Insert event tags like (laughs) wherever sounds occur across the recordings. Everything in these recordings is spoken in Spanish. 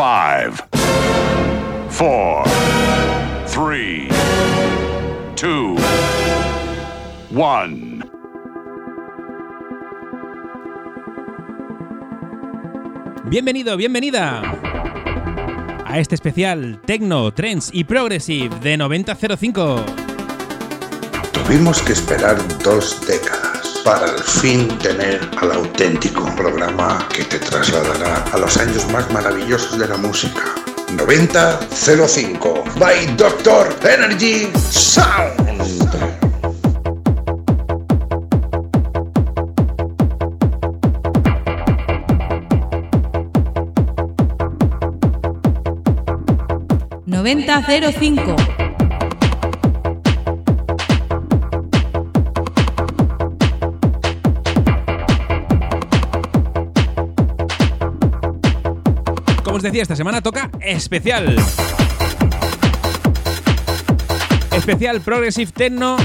Five, four, three, two, one. Bienvenido, bienvenida a este especial Tecno, Trends y Progressive de 9005. Tuvimos que esperar dos para al fin tener al auténtico programa que te trasladará a los años más maravillosos de la música. 9005 by Doctor Energy Sound. ¡9005! Os decía, esta semana toca especial. Especial Progressive Techno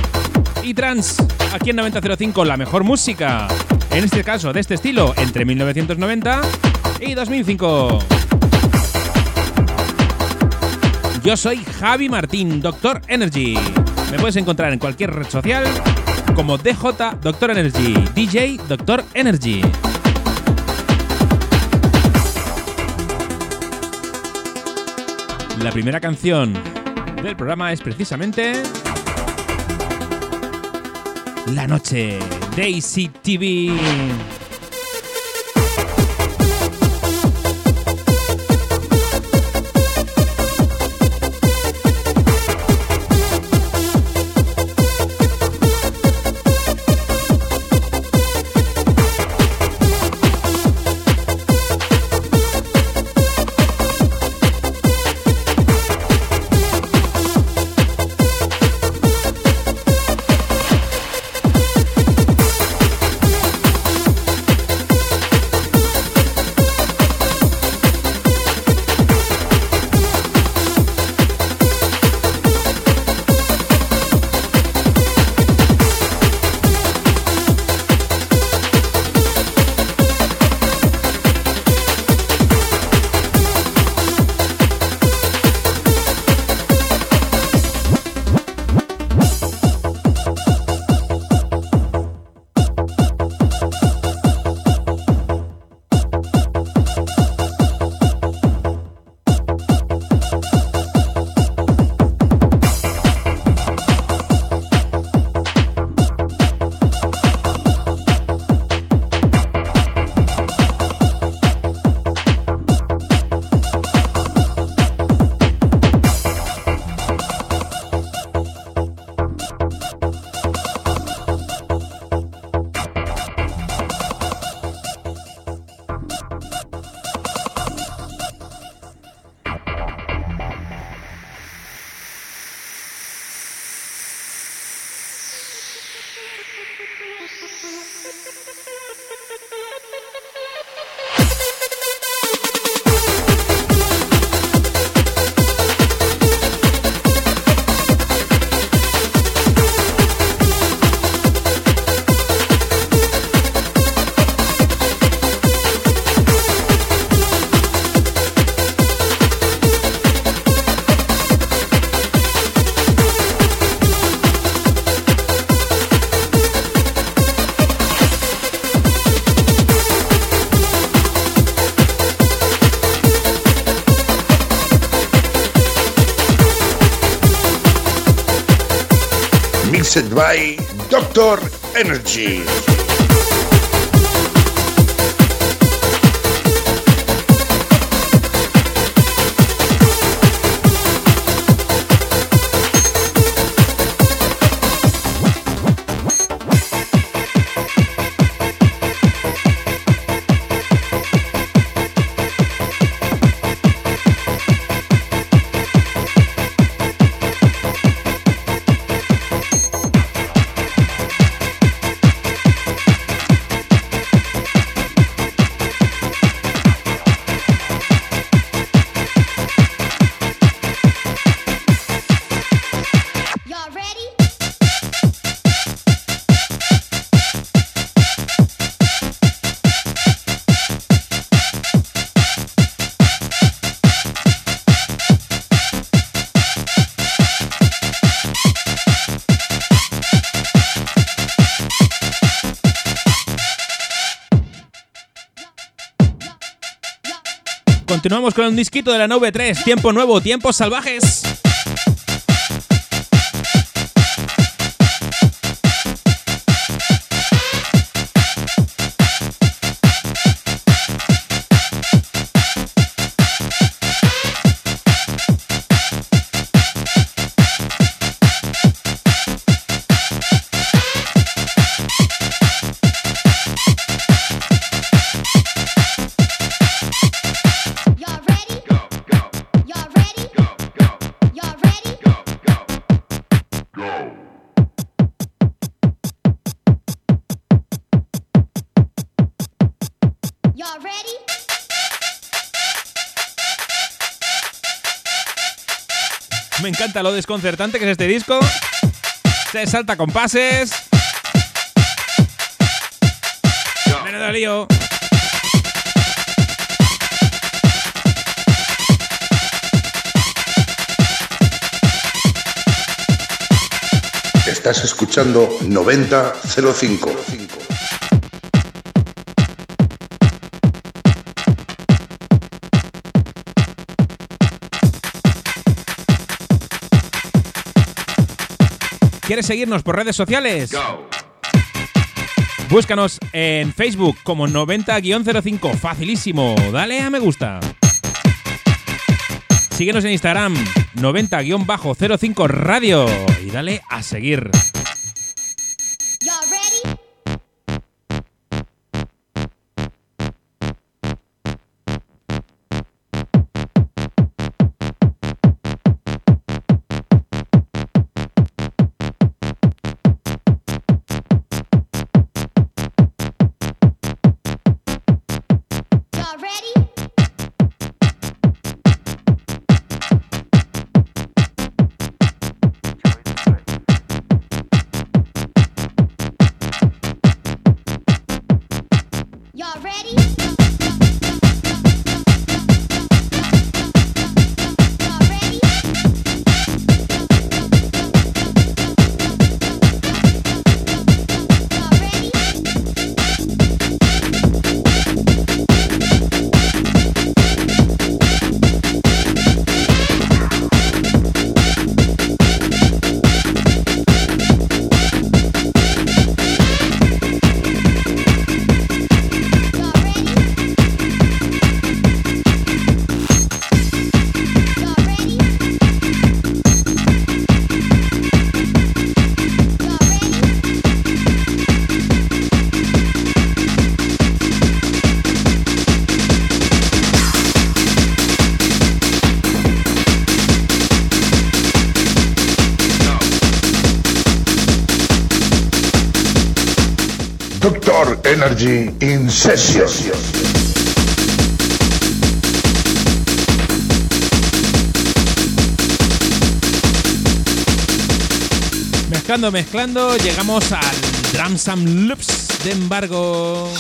y Trans. Aquí en 9005, la mejor música. En este caso, de este estilo, entre 1990 y 2005. Yo soy Javi Martín, Doctor Energy. Me puedes encontrar en cualquier red social como DJ Doctor Energy, DJ Doctor Energy. La primera canción del programa es precisamente La Noche, Daisy TV. Energy. Con un disquito de la nv 3 Tiempo nuevo, tiempos salvajes. Me encanta lo desconcertante que es este disco. Se salta con pases. Menudo lío. Estás escuchando 9005. ¿Quieres seguirnos por redes sociales? Búscanos en Facebook como 90-05. Facilísimo. Dale a me gusta. Síguenos en Instagram 90-05 Radio y dale a seguir. Energy in. Mezclando, mezclando, llegamos al Drums and Loops de embargo.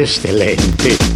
Excelente.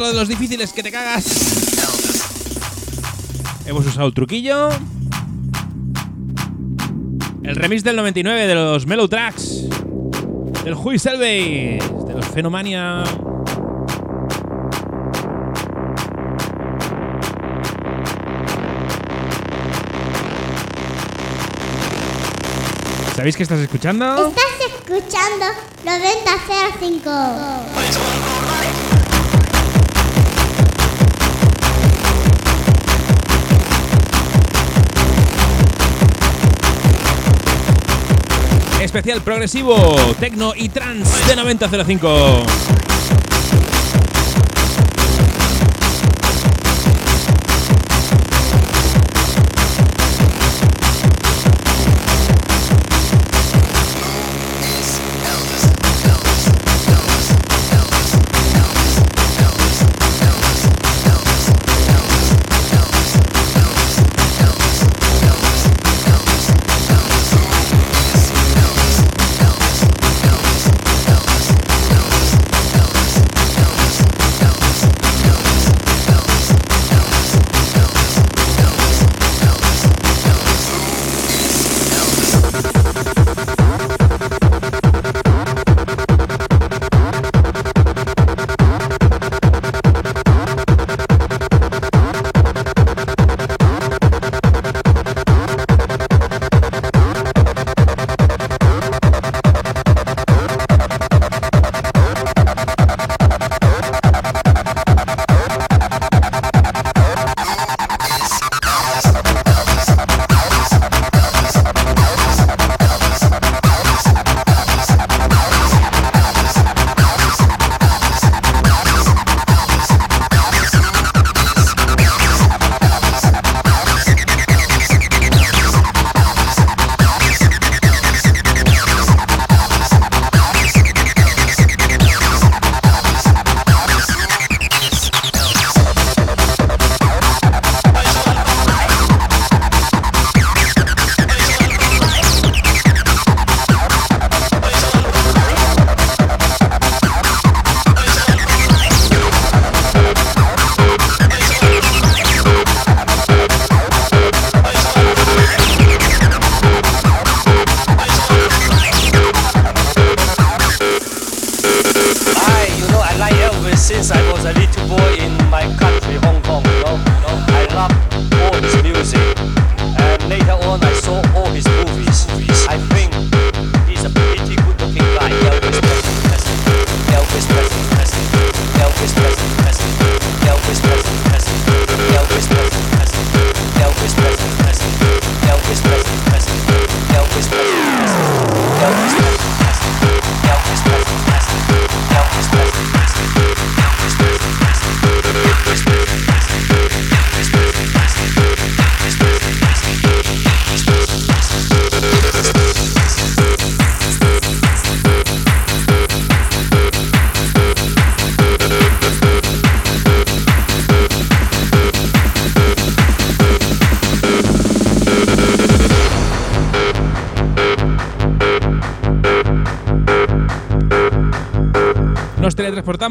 Otro de los difíciles que te cagas. Hemos usado el truquillo. El remix del 99 de los Mellow Tracks. Del Who Elvis. De los Fenomania. ¿Sabéis qué estás escuchando? Estás escuchando 9005. Especial progresivo, tecno y trans de 9005.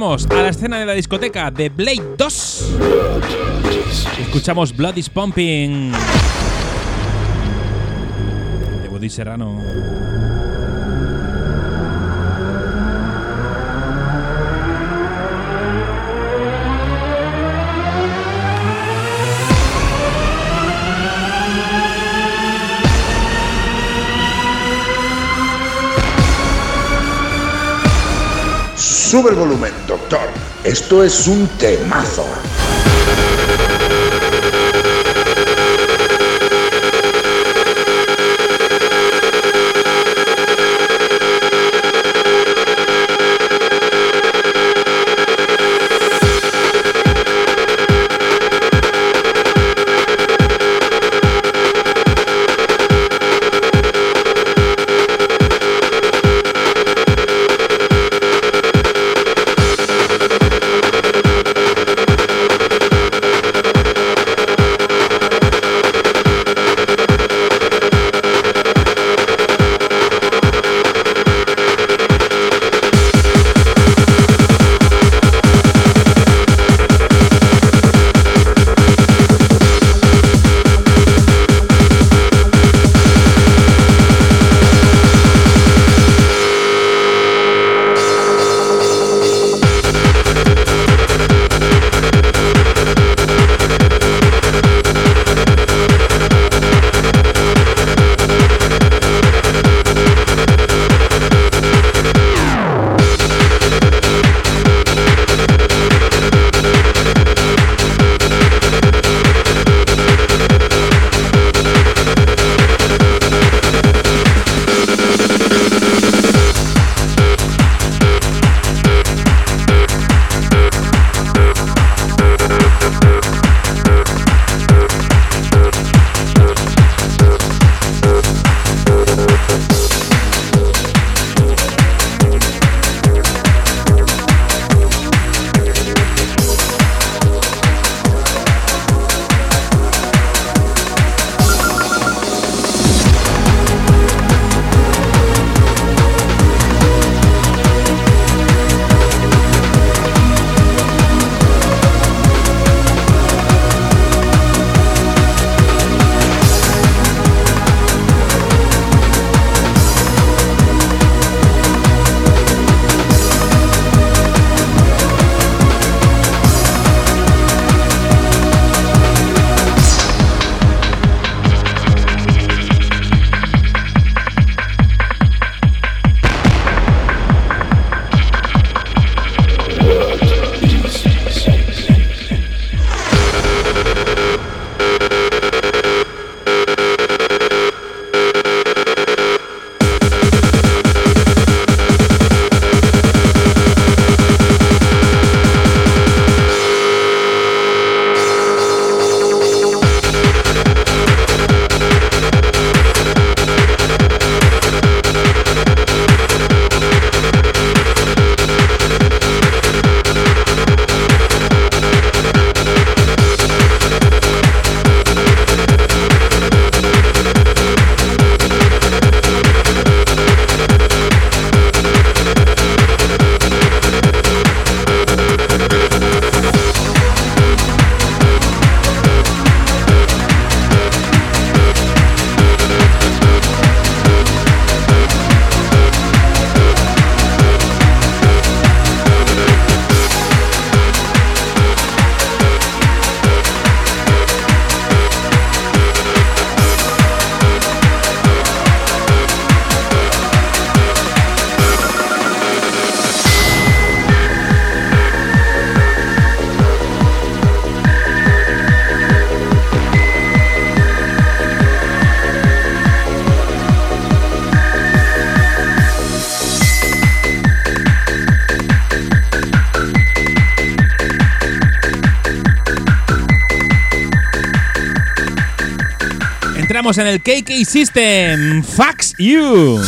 A la escena de la discoteca de Blade 2. Escuchamos Blood is Pumping de Woody Serrano. Sube el volumen, Esto es un temazo. Entramos en el KK System. Fax You.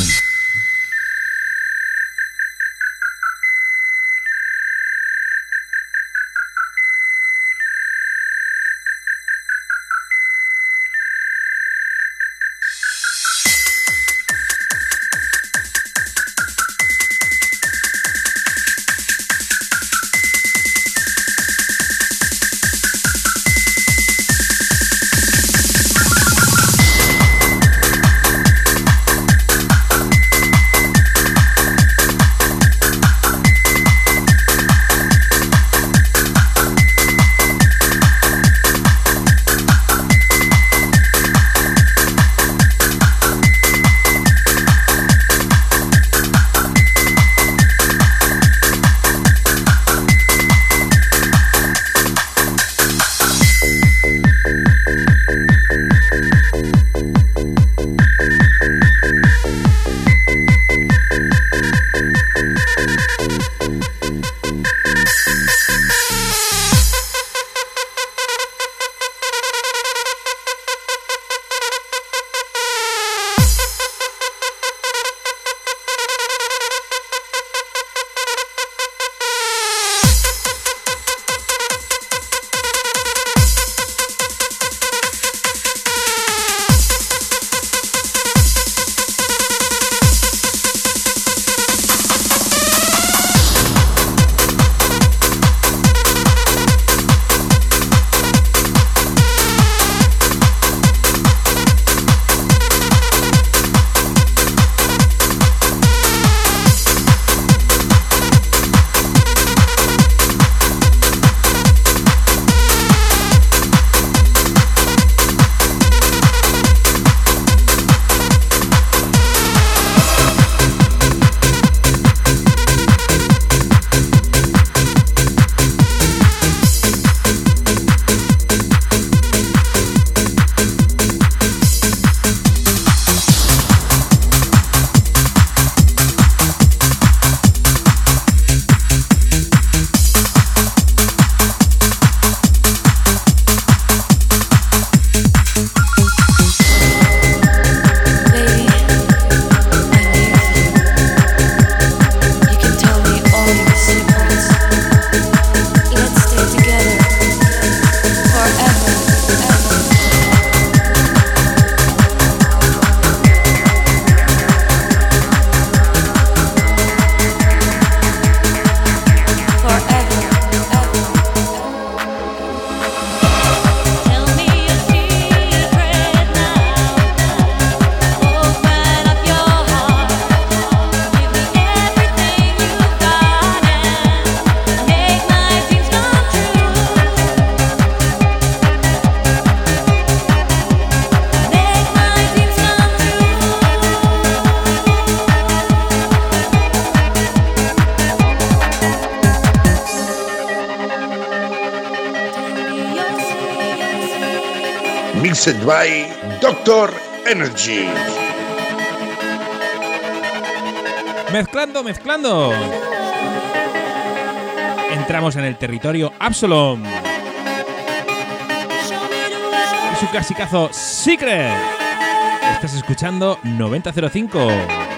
Mixed by Doctor Energy. Mezclando, mezclando. Entramos en el territorio Absalom. Y su clasicazo Secret. Estás escuchando 9005.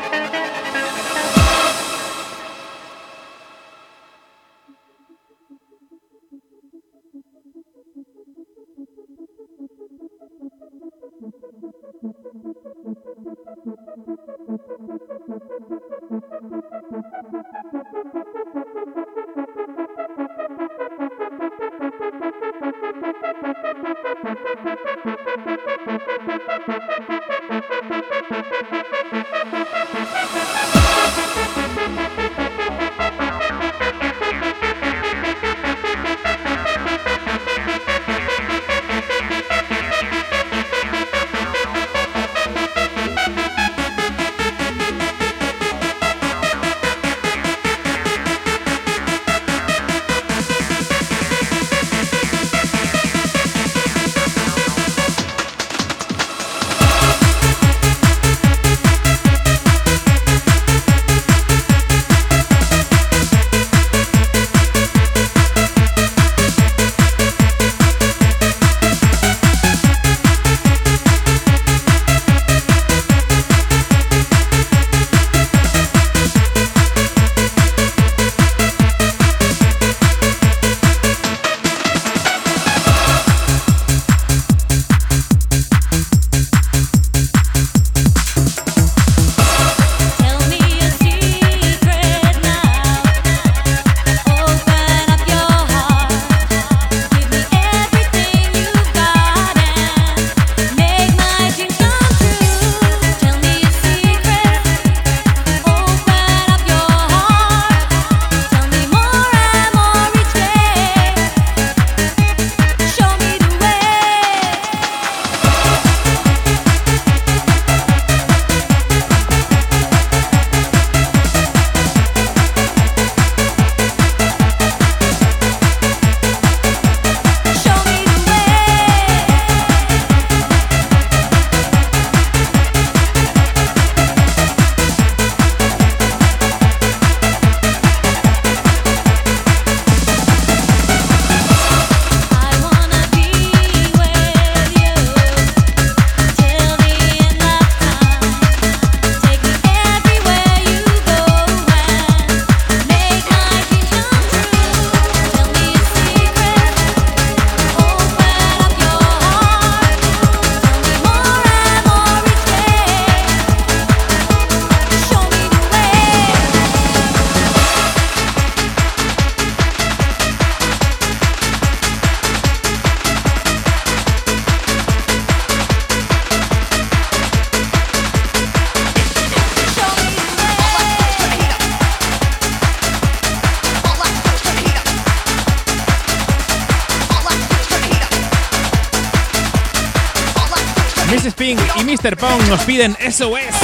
Nos piden SOS.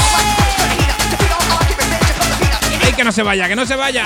¡Ay, que no se vaya, que no se vaya!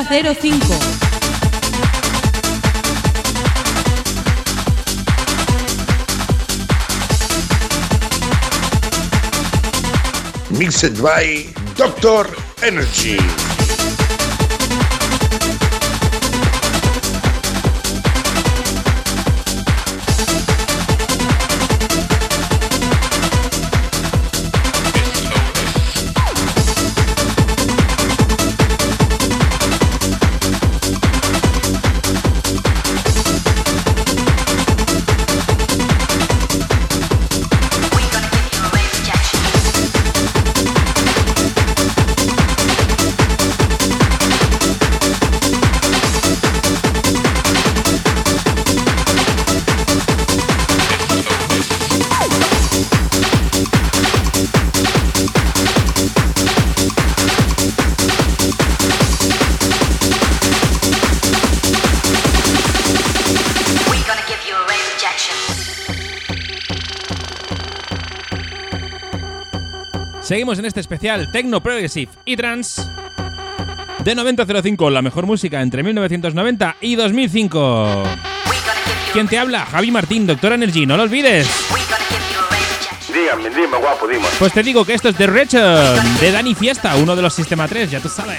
Noventa cero cinco. Mixed by Doctor Energy. Seguimos en este especial Tecno Progressive y Trans de 9005, la mejor música entre 1990 y 2005. We're gonna give you. ¿Quién te habla? Javi Martín, Doctor Energy, no lo olvides. Dígame, dime, guapo, dime. Pues te digo que esto es The Return de Dani Fiesta, uno de los Sistema 3, ya tú sabes.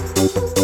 Música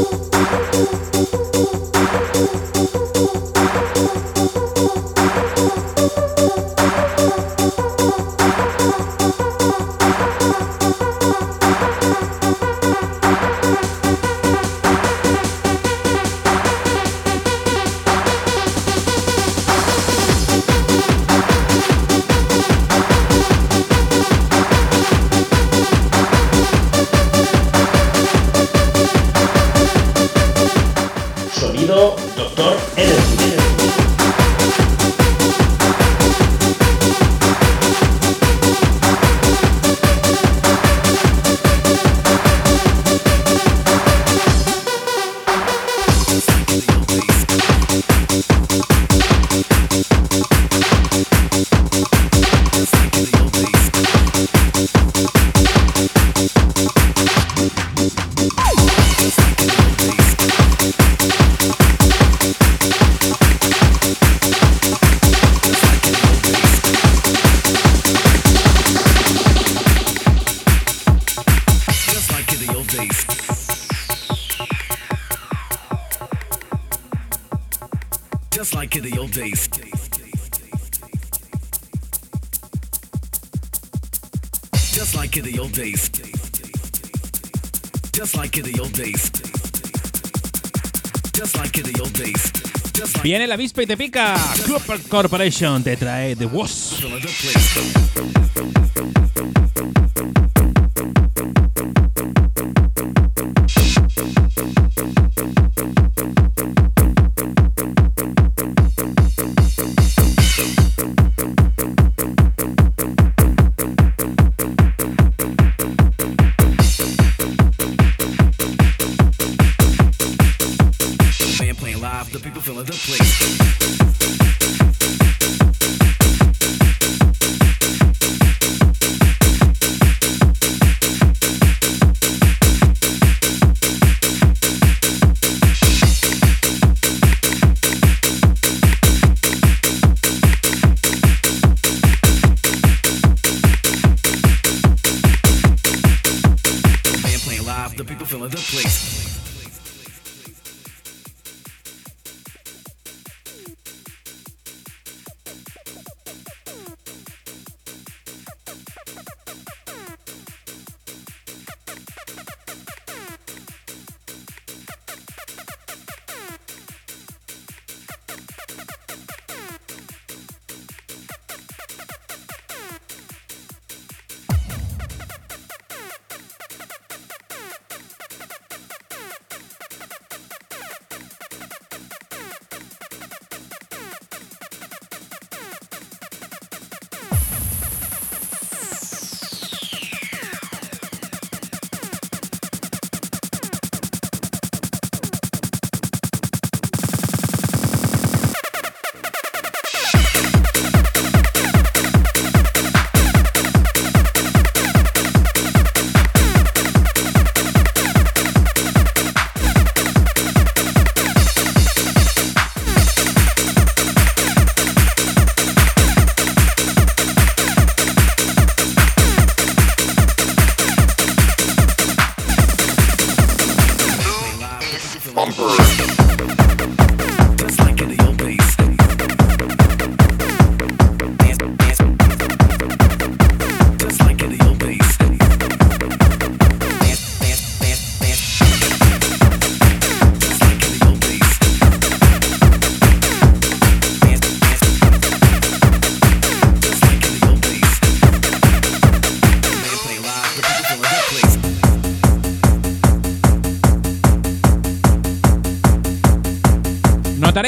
la avispa y te pica. Club Corporation te trae The Wasp. Songbird.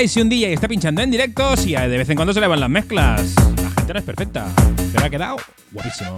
si un DJ está pinchando en directo, si de vez en cuando se le van las mezclas, la gente no es perfecta. Pero ha quedado guapísimo.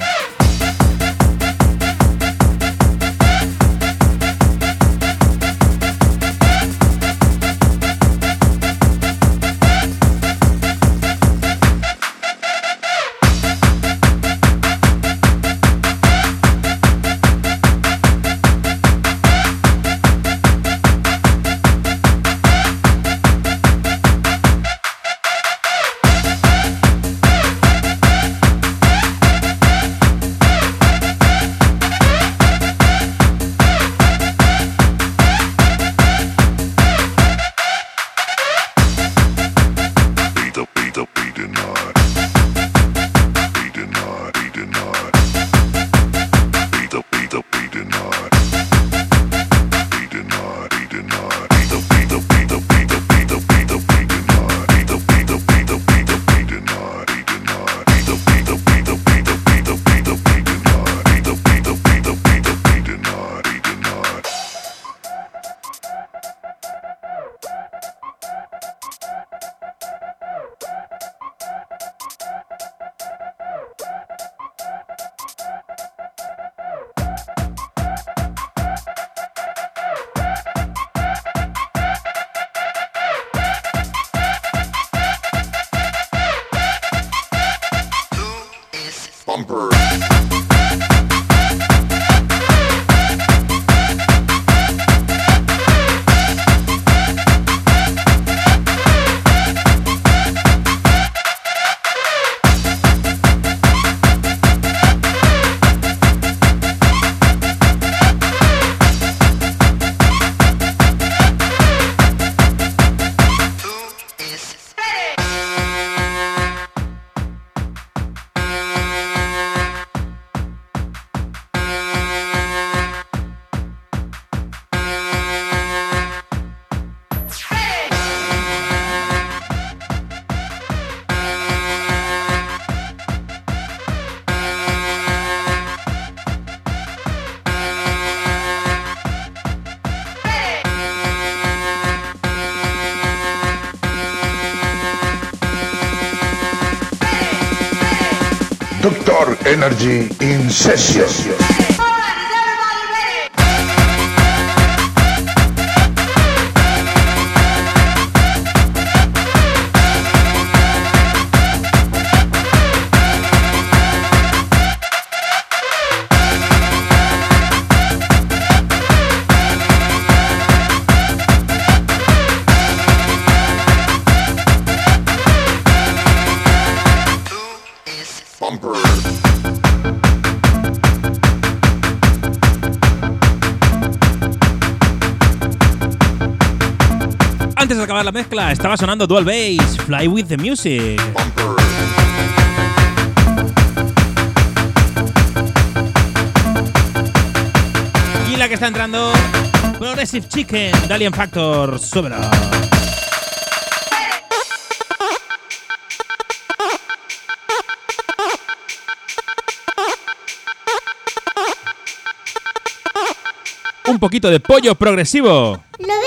Energy Incession. antes de acabar la mezcla, estaba sonando Dual Bass, Fly with the Music. Y la que está entrando, Progressive Chicken, Dalian Factor, súbelo. un poquito de pollo progresivo. No.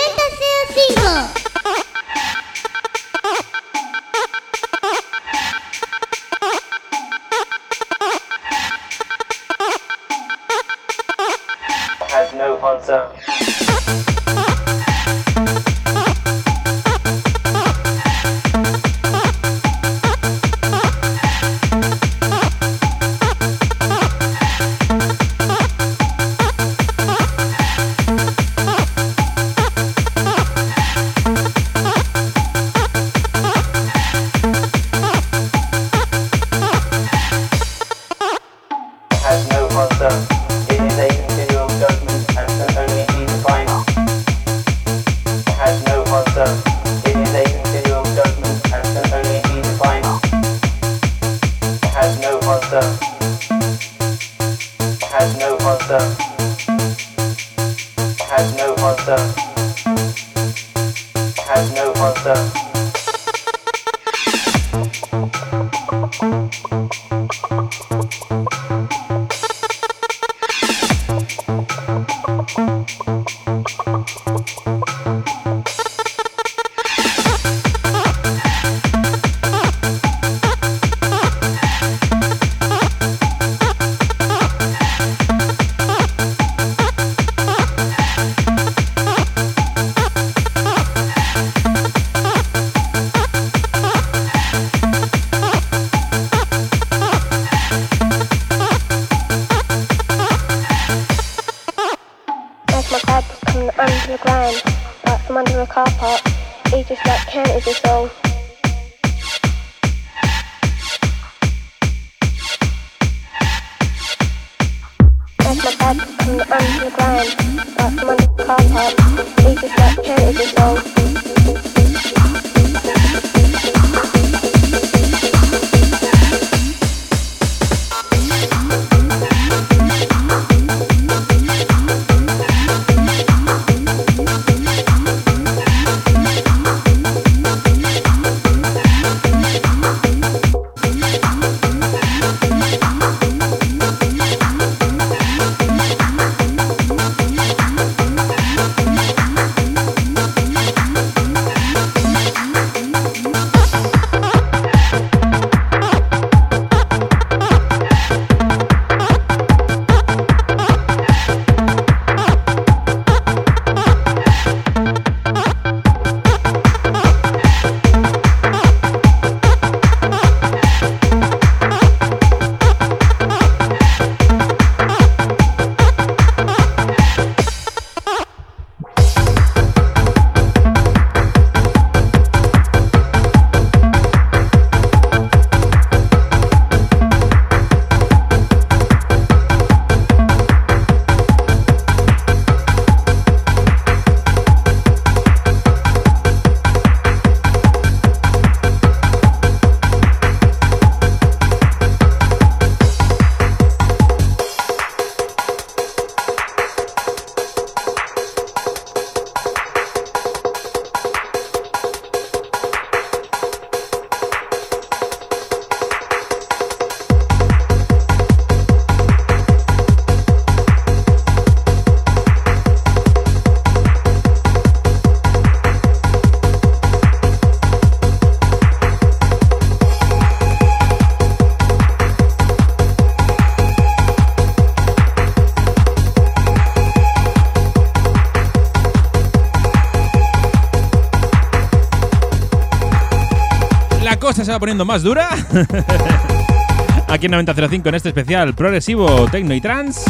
Se va poniendo más dura. (laughs) Aquí en 9005 en este especial progresivo, techno y trance.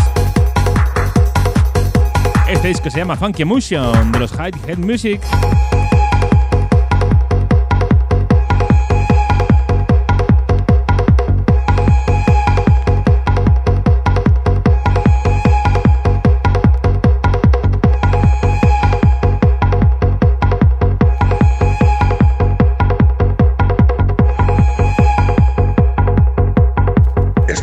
Este disco se llama Funky Emotion de los High Head Music.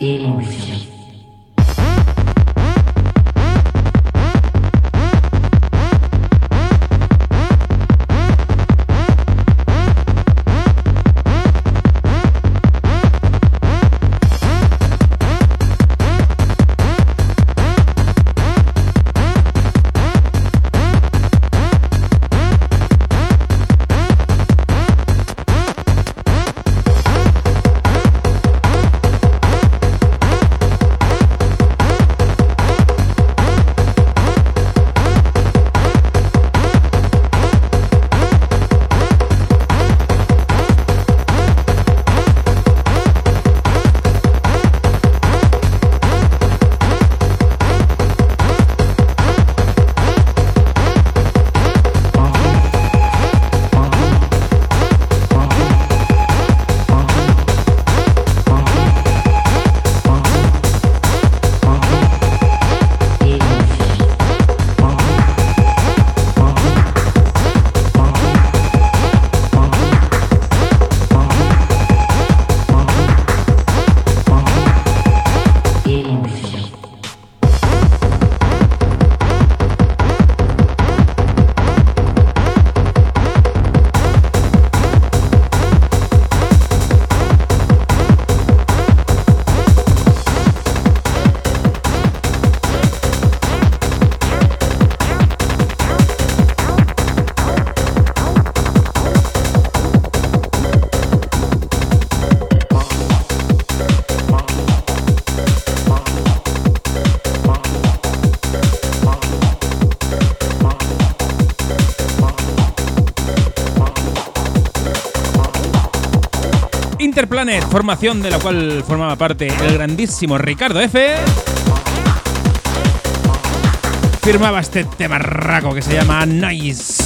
emotion. Interplanet, formación de la cual formaba parte el grandísimo Ricardo F. Firmaba este temarraco que se llama Nice.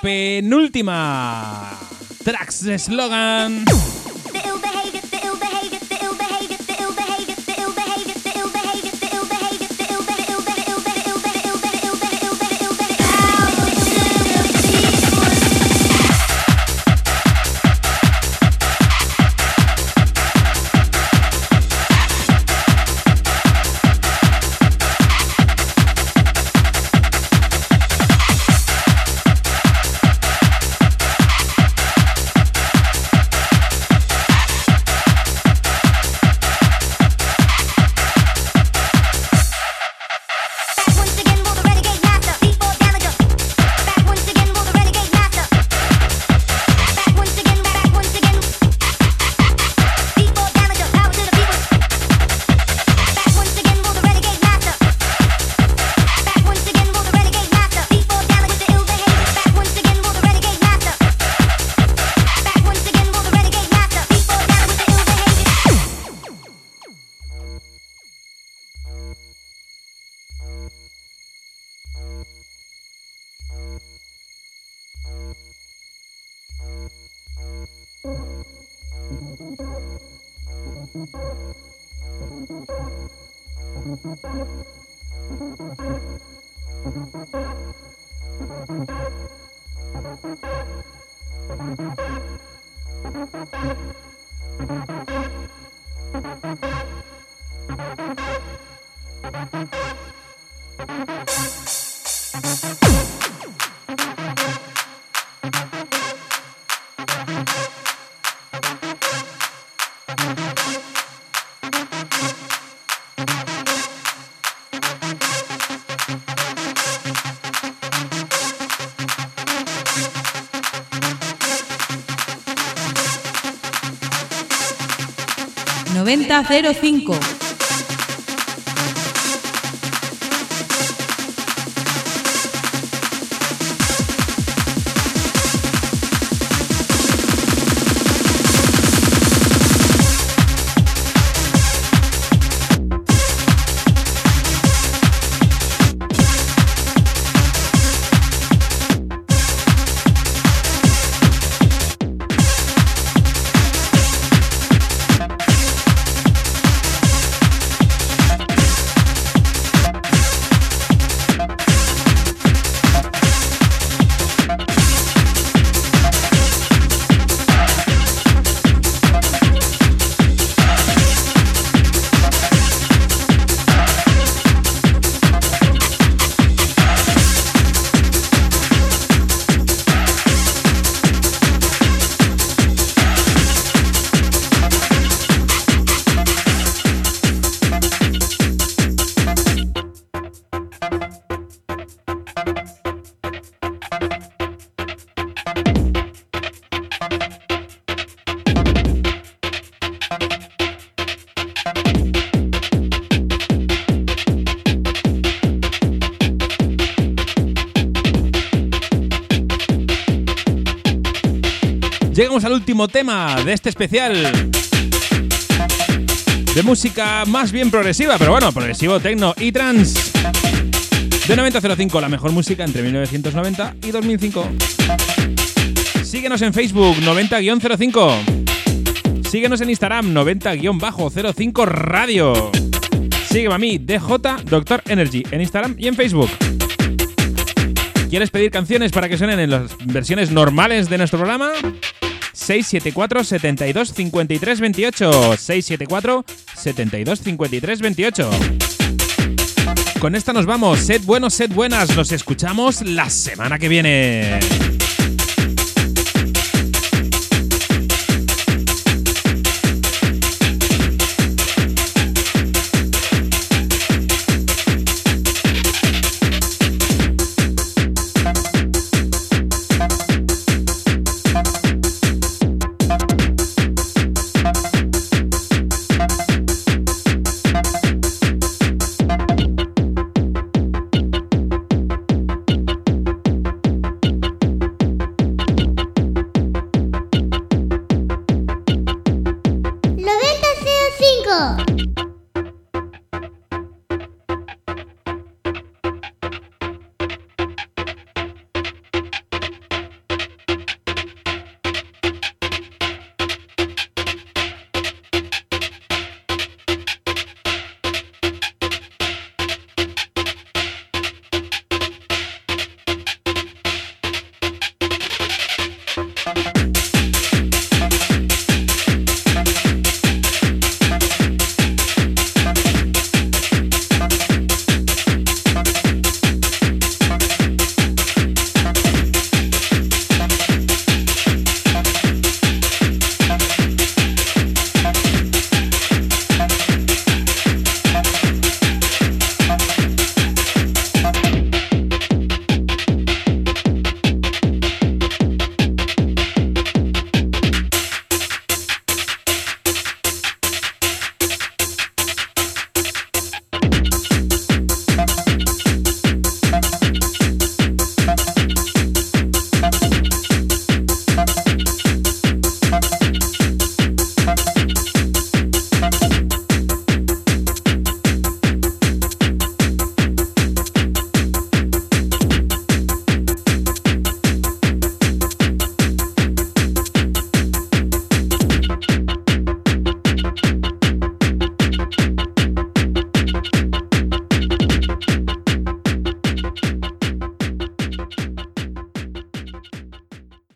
Penúltima. Tracks slogan. 9005. Tema de este especial. De música más bien progresiva, pero bueno, progresivo, techno y trans. De 9005, la mejor música entre 1990 y 2005. Síguenos en Facebook 90-05. Síguenos en Instagram 90-05 Radio. Sígueme a mí, DJ Doctor Energy, en Instagram y en Facebook. ¿Quieres pedir canciones para que suenen en las versiones normales de nuestro programa? 674 72 53 28 674 72 53 28 Con esta nos vamos. Sed buenos, sed buenas. Nos escuchamos la semana que viene.